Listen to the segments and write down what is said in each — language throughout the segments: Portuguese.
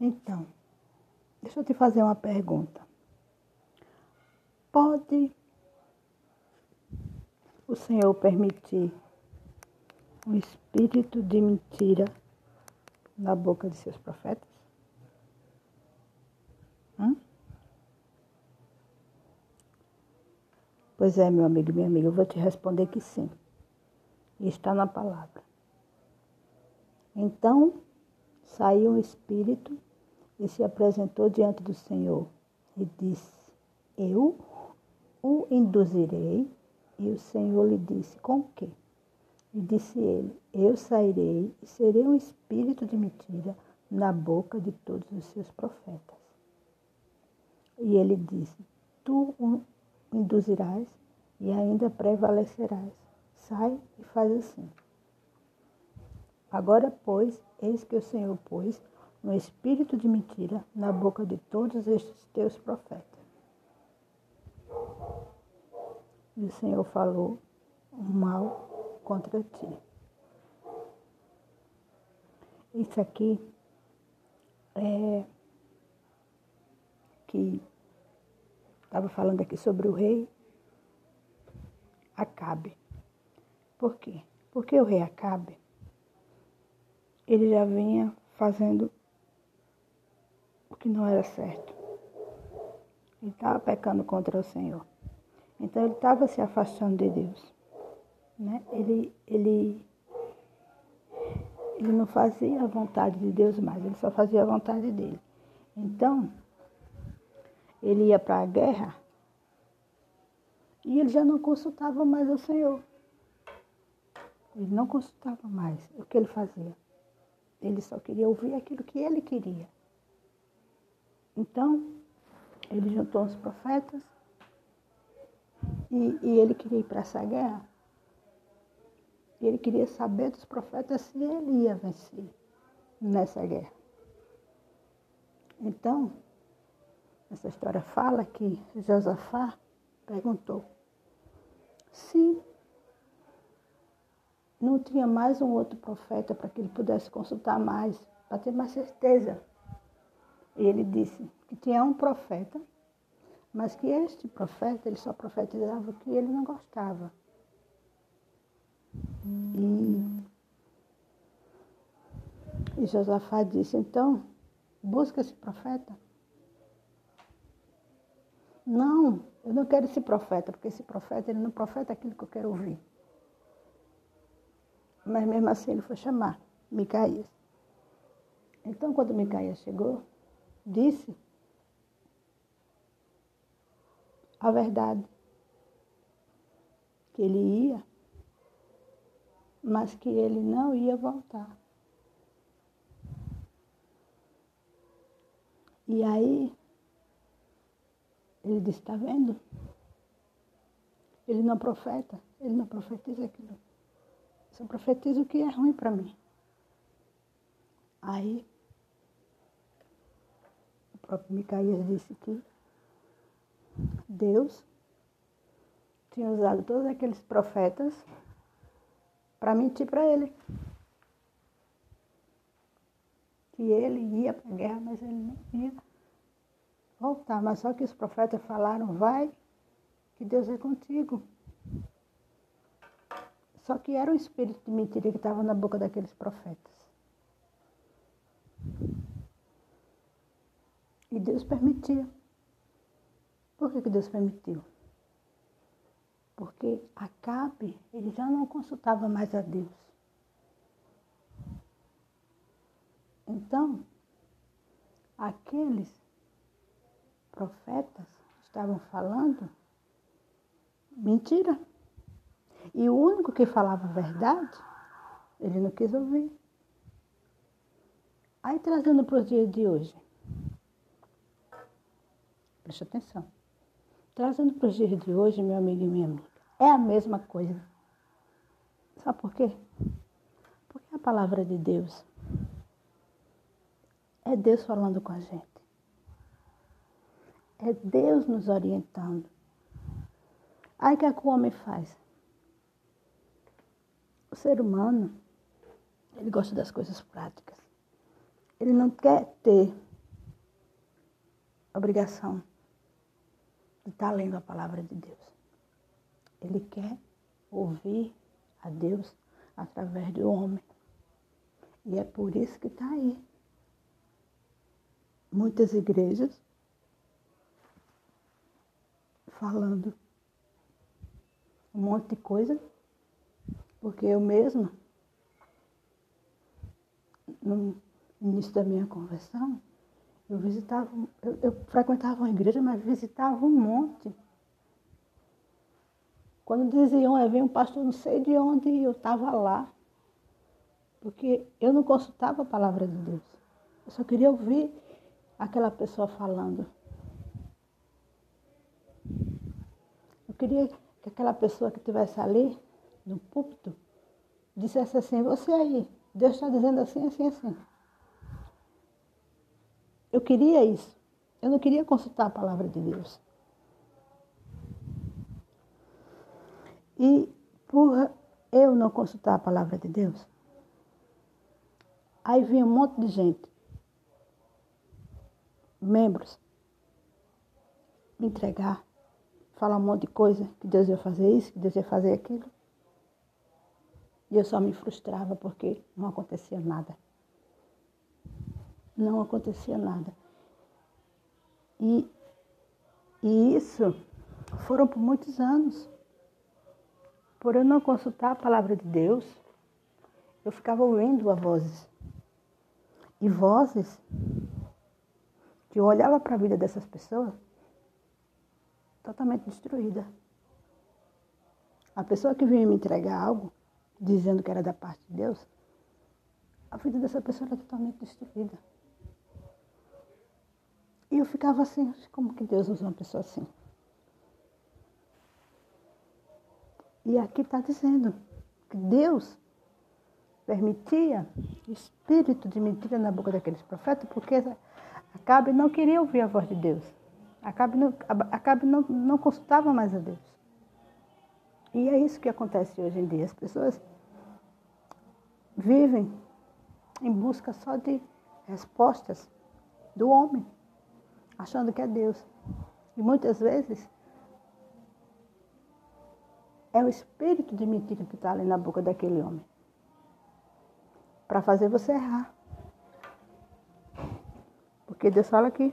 Então, deixa eu te fazer uma pergunta. Pode o Senhor permitir um espírito de mentira na boca de seus profetas? Hum? Pois é, meu amigo e minha amiga, eu vou te responder que sim. E está na palavra. Então saiu um espírito e se apresentou diante do Senhor e disse: Eu o induzirei. E o Senhor lhe disse: Com quê? E disse ele: Eu sairei e serei um espírito de mentira na boca de todos os seus profetas. E ele disse: Tu o induzirás e ainda prevalecerás. Sai e faz assim. Agora, pois, eis que o Senhor pôs um espírito de mentira na boca de todos estes teus profetas. E o Senhor falou mal contra ti. Isso aqui é que estava falando aqui sobre o rei Acabe. Por quê? Porque o rei Acabe ele já vinha fazendo o que não era certo. Ele estava pecando contra o Senhor. Então ele estava se afastando de Deus. Né? Ele, ele, ele não fazia a vontade de Deus mais, ele só fazia a vontade dele. Então, ele ia para a guerra e ele já não consultava mais o Senhor. Ele não consultava mais o que ele fazia. Ele só queria ouvir aquilo que ele queria. Então, ele juntou os profetas e, e ele queria ir para essa guerra. E ele queria saber dos profetas se ele ia vencer nessa guerra. Então, essa história fala que Josafá perguntou se não tinha mais um outro profeta para que ele pudesse consultar mais, para ter mais certeza. E ele disse que tinha um profeta, mas que este profeta, ele só profetizava o que ele não gostava. E, e Josafá disse, então, busca esse profeta. Não, eu não quero esse profeta, porque esse profeta, ele não profeta aquilo que eu quero ouvir. Mas mesmo assim ele foi chamar Micaías. Então, quando Micaías chegou, disse a verdade. Que ele ia, mas que ele não ia voltar. E aí, ele disse, está vendo? Ele não profeta, ele não profetiza aquilo só profetizo o que é ruim para mim. Aí, próprio Micaías disse que Deus tinha usado todos aqueles profetas para mentir para ele. Que ele ia para a guerra, mas ele não ia voltar. Mas só que os profetas falaram, vai, que Deus é contigo. Só que era o espírito de mentira que estava na boca daqueles profetas. E Deus permitia. Por que, que Deus permitiu? Porque Acabe, ele já não consultava mais a Deus. Então, aqueles profetas estavam falando mentira. E o único que falava a verdade, ele não quis ouvir. Aí trazendo para os dias de hoje. Preste atenção. Trazendo para os dias de hoje, meu amigo e minha amiga, é a mesma coisa. Sabe por quê? Porque a palavra de Deus é Deus falando com a gente. É Deus nos orientando. Aí o que, é que o homem faz? O ser humano, ele gosta das coisas práticas. Ele não quer ter obrigação estar lendo a palavra de Deus. Ele quer ouvir a Deus através do homem. E é por isso que está aí. Muitas igrejas falando um monte de coisa, porque eu mesma, no início da minha conversão, eu visitava, eu, eu frequentava uma igreja, mas visitava um monte. Quando diziam, é, vem um pastor não sei de onde, eu estava lá. Porque eu não consultava a palavra de Deus. Eu só queria ouvir aquela pessoa falando. Eu queria que aquela pessoa que estivesse ali, no púlpito, dissesse assim, você aí, Deus está dizendo assim, assim, assim. Eu queria isso. Eu não queria consultar a palavra de Deus. E por eu não consultar a palavra de Deus, aí vinha um monte de gente, membros, me entregar, falar um monte de coisa, que Deus ia fazer isso, que Deus ia fazer aquilo. E eu só me frustrava porque não acontecia nada não acontecia nada. E, e isso foram por muitos anos. Por eu não consultar a palavra de Deus, eu ficava ouvindo a vozes. E vozes que eu olhava para a vida dessas pessoas totalmente destruída. A pessoa que vinha me entregar algo, dizendo que era da parte de Deus, a vida dessa pessoa era totalmente destruída. E eu ficava assim, como que Deus usa uma pessoa assim? E aqui está dizendo que Deus permitia espírito de mentira na boca daqueles profetas, porque Acabe não queria ouvir a voz de Deus. Acabe não, Acabe não, não consultava mais a Deus. E é isso que acontece hoje em dia. As pessoas vivem em busca só de respostas do homem achando que é Deus. E muitas vezes é o espírito de mentira que está ali na boca daquele homem para fazer você errar. Porque Deus fala aqui.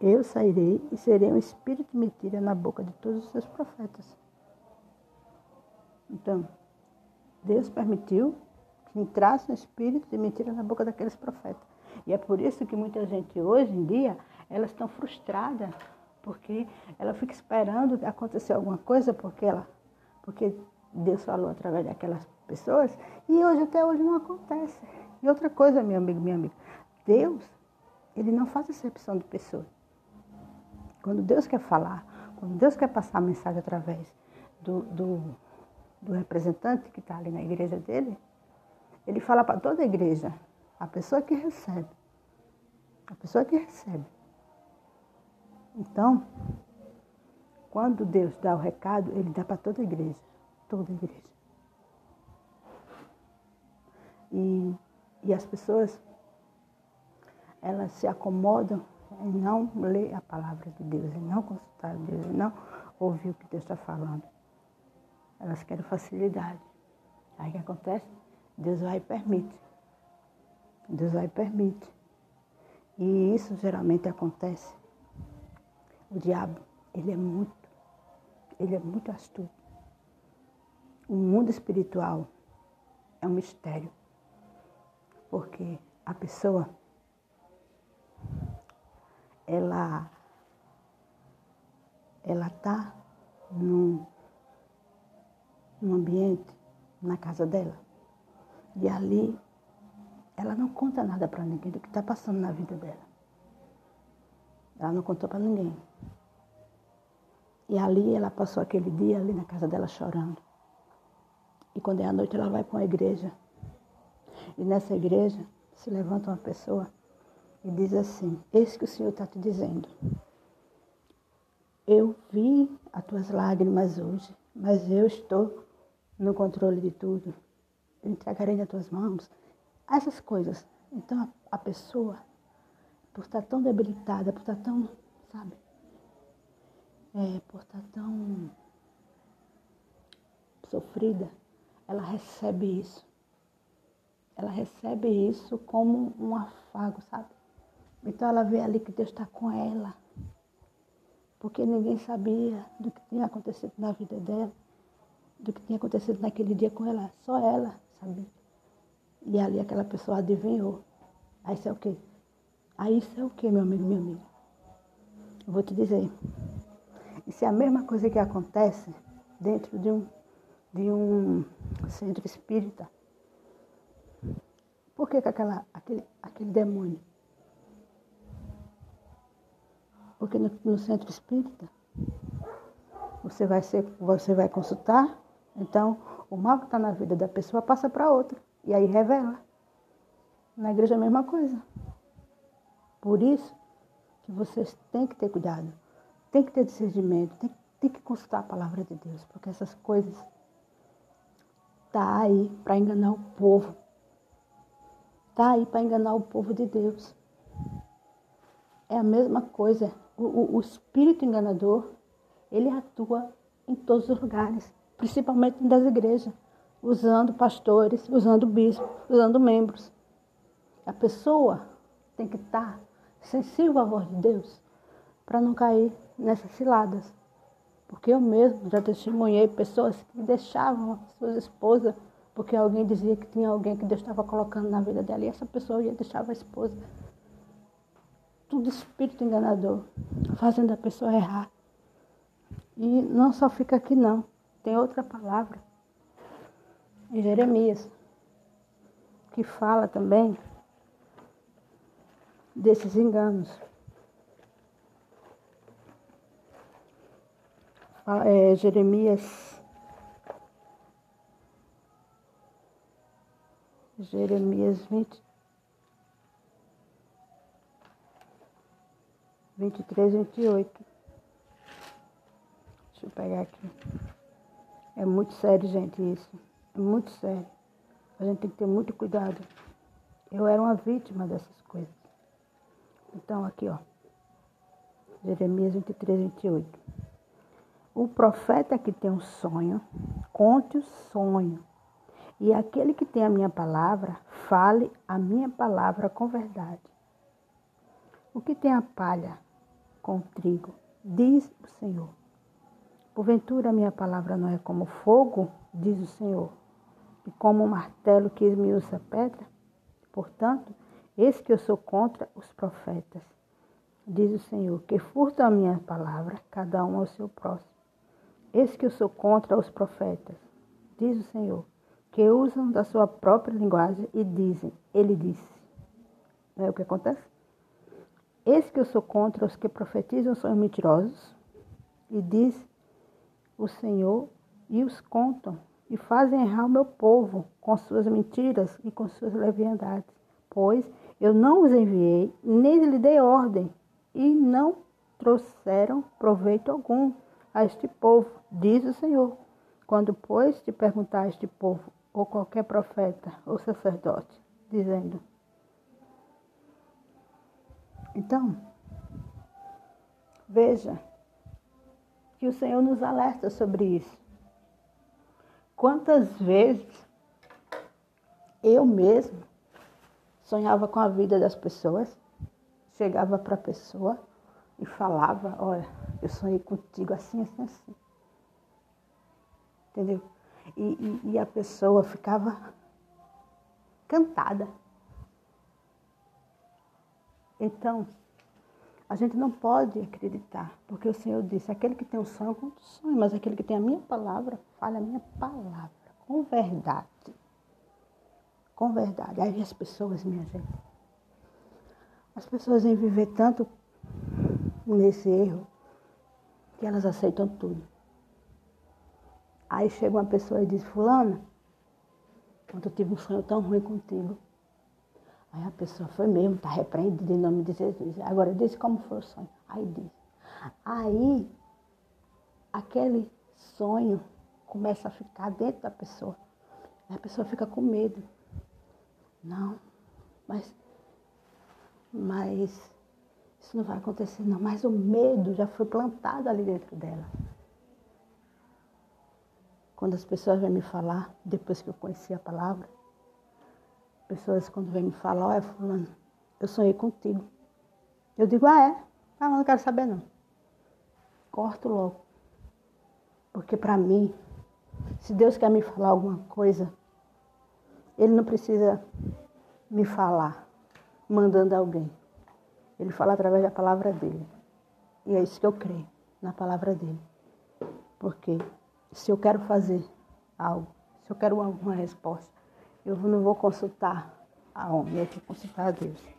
Eu sairei e serei um espírito de mentira na boca de todos os seus profetas. Então, Deus permitiu entrasse um espírito de mentira na boca daqueles profetas. E é por isso que muita gente hoje em dia, elas estão frustradas, porque ela fica esperando acontecer alguma coisa, porque ela, porque Deus falou através daquelas pessoas, e hoje até hoje não acontece. E outra coisa, meu amigo, minha amiga, Deus, ele não faz exceção de pessoas. Quando Deus quer falar, quando Deus quer passar a mensagem através do, do, do representante que está ali na igreja dele, ele fala para toda a igreja, a pessoa que recebe. A pessoa que recebe. Então, quando Deus dá o recado, ele dá para toda a igreja. Toda a igreja. E, e as pessoas, elas se acomodam em não ler a palavra de Deus, em não consultar Deus, em não ouvir o que Deus está falando. Elas querem facilidade. Aí o que acontece? Deus vai e permite. Deus vai e permite. E isso geralmente acontece. O diabo, ele é muito, ele é muito astuto. O mundo espiritual é um mistério. Porque a pessoa, ela, ela está num, num ambiente, na casa dela, e ali, ela não conta nada para ninguém do que está passando na vida dela. Ela não contou para ninguém. E ali ela passou aquele dia ali na casa dela chorando. E quando é a noite ela vai para uma igreja. E nessa igreja se levanta uma pessoa e diz assim, eis que o Senhor está te dizendo. Eu vi as tuas lágrimas hoje, mas eu estou no controle de tudo entregarei nas tuas mãos. Essas coisas Então a, a pessoa, por estar tão debilitada, por estar tão, sabe, é, por estar tão sofrida, ela recebe isso. Ela recebe isso como um afago, sabe? Então ela vê ali que Deus está com ela. Porque ninguém sabia do que tinha acontecido na vida dela, do que tinha acontecido naquele dia com ela. Só ela E ali aquela pessoa adivinhou. Aí isso é o quê? Aí isso é o quê, meu amigo, minha amiga? Eu vou te dizer. Isso é a mesma coisa que acontece dentro de um, de um centro espírita. Por que, que aquela, aquele, aquele demônio? Porque no, no centro espírita você vai, ser, você vai consultar, então o mal que está na vida da pessoa passa para outra. E aí revela. Na igreja é a mesma coisa. Por isso que vocês têm que ter cuidado, tem que ter discernimento, tem que consultar a palavra de Deus, porque essas coisas tá aí para enganar o povo. Tá aí para enganar o povo de Deus. É a mesma coisa. O, o, o espírito enganador, ele atua em todos os lugares, principalmente das igrejas, usando pastores, usando bispos, usando membros. A pessoa tem que estar sensível à voz de Deus para não cair nessas ciladas. Porque eu mesmo já testemunhei pessoas que deixavam suas esposas porque alguém dizia que tinha alguém que Deus estava colocando na vida dela e essa pessoa ia deixar a esposa. Tudo espírito enganador, fazendo a pessoa errar. E não só fica aqui não, tem outra palavra. Em Jeremias, que fala também desses enganos. É, Jeremias Jeremias 20, 23, 28. Deixa eu pegar aqui. É muito sério, gente, isso. É muito sério. A gente tem que ter muito cuidado. Eu era uma vítima dessas coisas. Então, aqui, ó. Jeremias 23, 28. O profeta que tem um sonho, conte o sonho e aquele que tem a minha palavra, fale a minha palavra com verdade. O que tem a palha com o trigo, diz o Senhor. Porventura a minha palavra não é como fogo, diz o Senhor, e como um martelo que esmiuça a pedra? Portanto, eis que eu sou contra os profetas, diz o Senhor, que furtam a minha palavra, cada um ao seu próximo. Eis que eu sou contra os profetas, diz o Senhor, que usam da sua própria linguagem e dizem, ele disse. É o que acontece? Eis que eu sou contra os que profetizam são mentirosos, e diz o Senhor, e os contam, e fazem errar o meu povo com suas mentiras e com suas leviandades. Pois eu não os enviei, nem lhe dei ordem, e não trouxeram proveito algum a este povo, diz o Senhor. Quando, pois, te perguntar a este povo, ou qualquer profeta ou sacerdote, dizendo: Então, veja que o Senhor nos alerta sobre isso. Quantas vezes eu mesmo sonhava com a vida das pessoas, chegava para a pessoa e falava: Olha, eu sonhei contigo assim, assim, assim. Entendeu? e, e, e a pessoa ficava cantada. Então, a gente não pode acreditar, porque o Senhor disse: aquele que tem o sonho, conta o sonho, mas aquele que tem a minha palavra, fala a minha palavra, com verdade. Com verdade. Aí as pessoas, minha gente, as pessoas vêm viver tanto nesse erro que elas aceitam tudo. Aí chega uma pessoa e diz, fulana, quando eu tive um sonho tão ruim contigo. Aí a pessoa foi mesmo, está repreendida em nome de Jesus. Agora diz como foi o sonho. Aí diz. Aí aquele sonho começa a ficar dentro da pessoa. Aí a pessoa fica com medo. Não, mas mas isso não vai acontecer não. Mas o medo já foi plantado ali dentro dela. Quando as pessoas vêm me falar, depois que eu conheci a palavra, pessoas quando vêm me falar, olha fulano, eu sonhei contigo. Eu digo, ah é? Ah, mas não quero saber não. Corto logo. Porque para mim, se Deus quer me falar alguma coisa, Ele não precisa me falar mandando alguém. Ele fala através da palavra dele. E é isso que eu creio, na palavra dele. Porque se eu quero fazer algo, se eu quero alguma resposta, eu não vou consultar a homem, eu vou consultar a Deus.